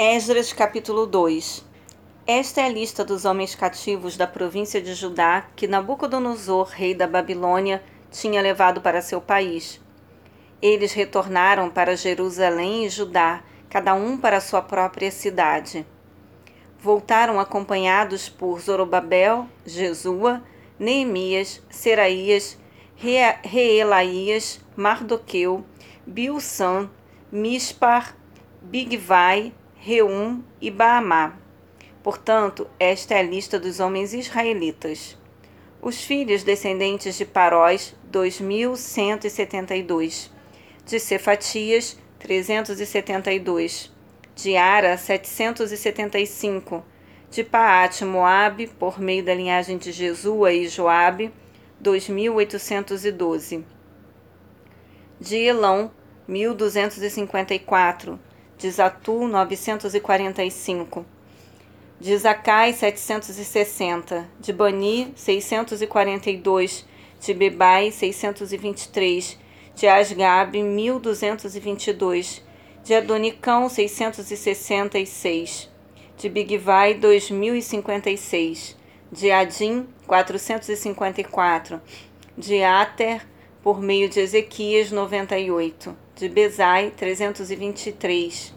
Esdras capítulo 2 Esta é a lista dos homens cativos da província de Judá que Nabucodonosor, rei da Babilônia, tinha levado para seu país. Eles retornaram para Jerusalém e Judá, cada um para sua própria cidade. Voltaram acompanhados por Zorobabel, Jesua, Neemias, Seraías, Reelaías, Mardoqueu, Bilsan, Mispar, Bigvai, Reum e Baamá. Portanto, esta é a lista dos homens israelitas. Os filhos descendentes de Paróis, 2172. De Cefatias, 372. De Ara, 775. De Paate, Moabe, por meio da linhagem de Jesua e Joabe, 2812. De Elão, 1254 de Zatu 945, de Zacai 760, de Bani 642, de Bebai 623, de Asgab 1222, de Adonicão 666, de Bigvai 2056, de Adim 454, de Ater por meio de Ezequias 98 de Bezai 323,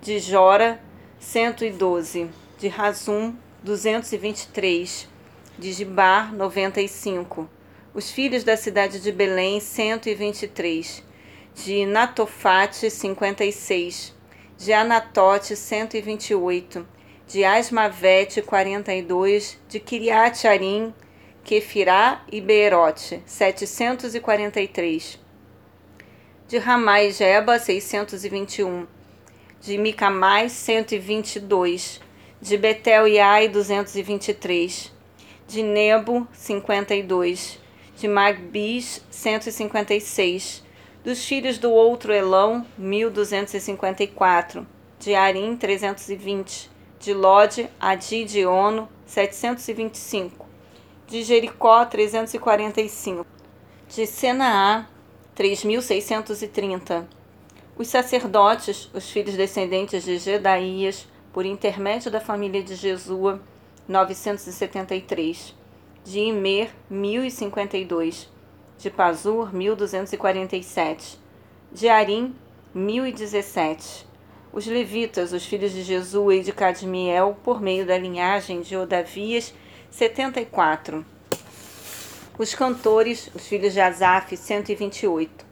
de Jora 112, de Razum 223, de Gibar 95, os filhos da cidade de Belém 123, de Natofate 56, de Anatote 128, de Asmavete 42, de Kiriat Arim, Kefirá e Beerote 743 de Ramai Jeba 621, de Micamais 122, de Betel e Ai 223, de Nebo 52, de Magbis 156, dos filhos do outro Elão 1254, de Arim 320, de Lode, Adi de Ono 725, de Jericó 345, de Senaá 3630. Os sacerdotes, os filhos descendentes de Gedaías, por intermédio da família de Jesua, 973. De Imer, 1052. De Pazur, 1247. De Arim, 1017. Os levitas, os filhos de Jesua e de Cadmiel, por meio da linhagem de Odavias, 74 os cantores, os filhos de Asaf, 128.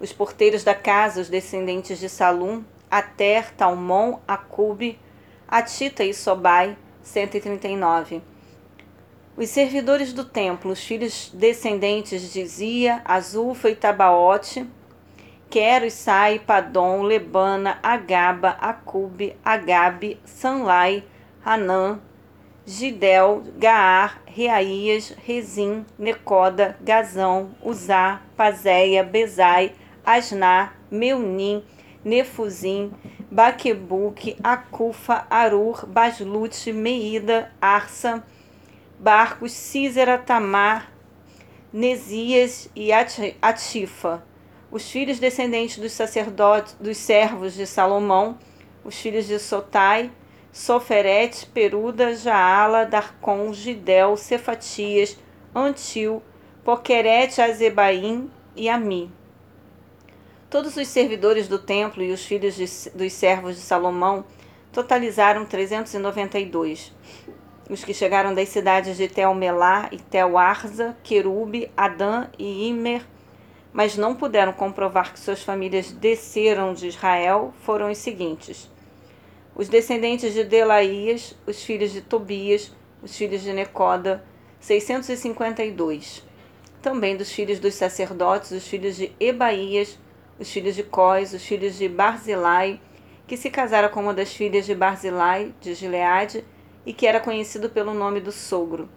Os porteiros da casa, os descendentes de Salum, Ater, Talmon, Acube, Atita e Sobai, 139. Os servidores do templo, os filhos descendentes de Zia, Azufa e Tabaote, Quero, Sai, Padom, Lebana, Agaba, Acube, Agabe, Sanlai, Hanã, Gidel, Gaar, Reaías, Rezim, Necoda, Gazão, Uzá, Pazéia, Bezai, Asná, Meunim, Nefuzim, Baquebuque, Acufa, Arur, Baslute, Meida, Arsa, Barcos, Císera, Tamar, Nesias e Atifa. Os filhos descendentes dos sacerdotes, dos servos de Salomão, os filhos de Sotai, Soferet, Peruda, Jaala, Darcon, Gidel, Cefatias, Antil, Poquerete, Azebaim e Ami. Todos os servidores do templo e os filhos de, dos servos de Salomão totalizaram 392. Os que chegaram das cidades de Tel-Melá e Tel-Arza, Querube, Adã e Imer, mas não puderam comprovar que suas famílias desceram de Israel, foram os seguintes: os descendentes de Delaías, os filhos de Tobias, os filhos de Necoda, 652. Também dos filhos dos sacerdotes, os filhos de Ebaías, os filhos de Cós, os filhos de Barzilai, que se casaram com uma das filhas de Barzilai, de Gileade, e que era conhecido pelo nome do sogro.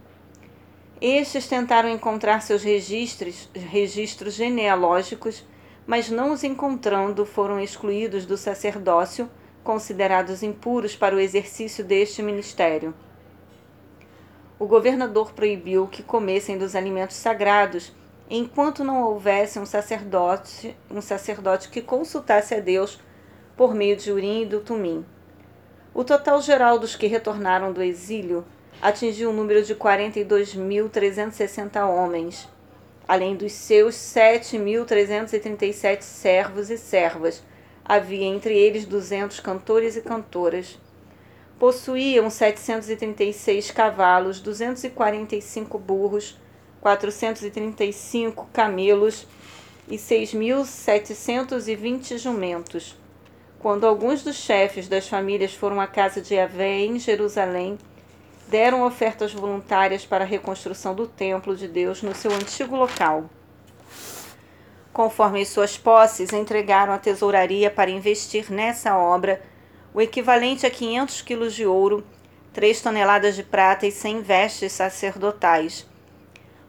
Estes tentaram encontrar seus registros, registros genealógicos, mas não os encontrando, foram excluídos do sacerdócio considerados impuros para o exercício deste ministério. O governador proibiu que comessem dos alimentos sagrados enquanto não houvesse um sacerdote, um sacerdote que consultasse a Deus por meio de Urim e do Tumim. O total geral dos que retornaram do exílio atingiu um número de 42.360 homens, além dos seus 7.337 servos e servas. Havia entre eles 200 cantores e cantoras. Possuíam 736 cavalos, 245 burros, 435 camelos e 6.720 jumentos. Quando alguns dos chefes das famílias foram à casa de Yahvé em Jerusalém, deram ofertas voluntárias para a reconstrução do templo de Deus no seu antigo local. Conforme as suas posses, entregaram à tesouraria para investir nessa obra o equivalente a 500 quilos de ouro, 3 toneladas de prata e 100 vestes sacerdotais.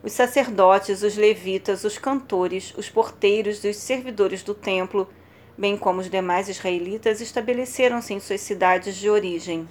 Os sacerdotes, os levitas, os cantores, os porteiros e os servidores do templo, bem como os demais israelitas, estabeleceram-se em suas cidades de origem.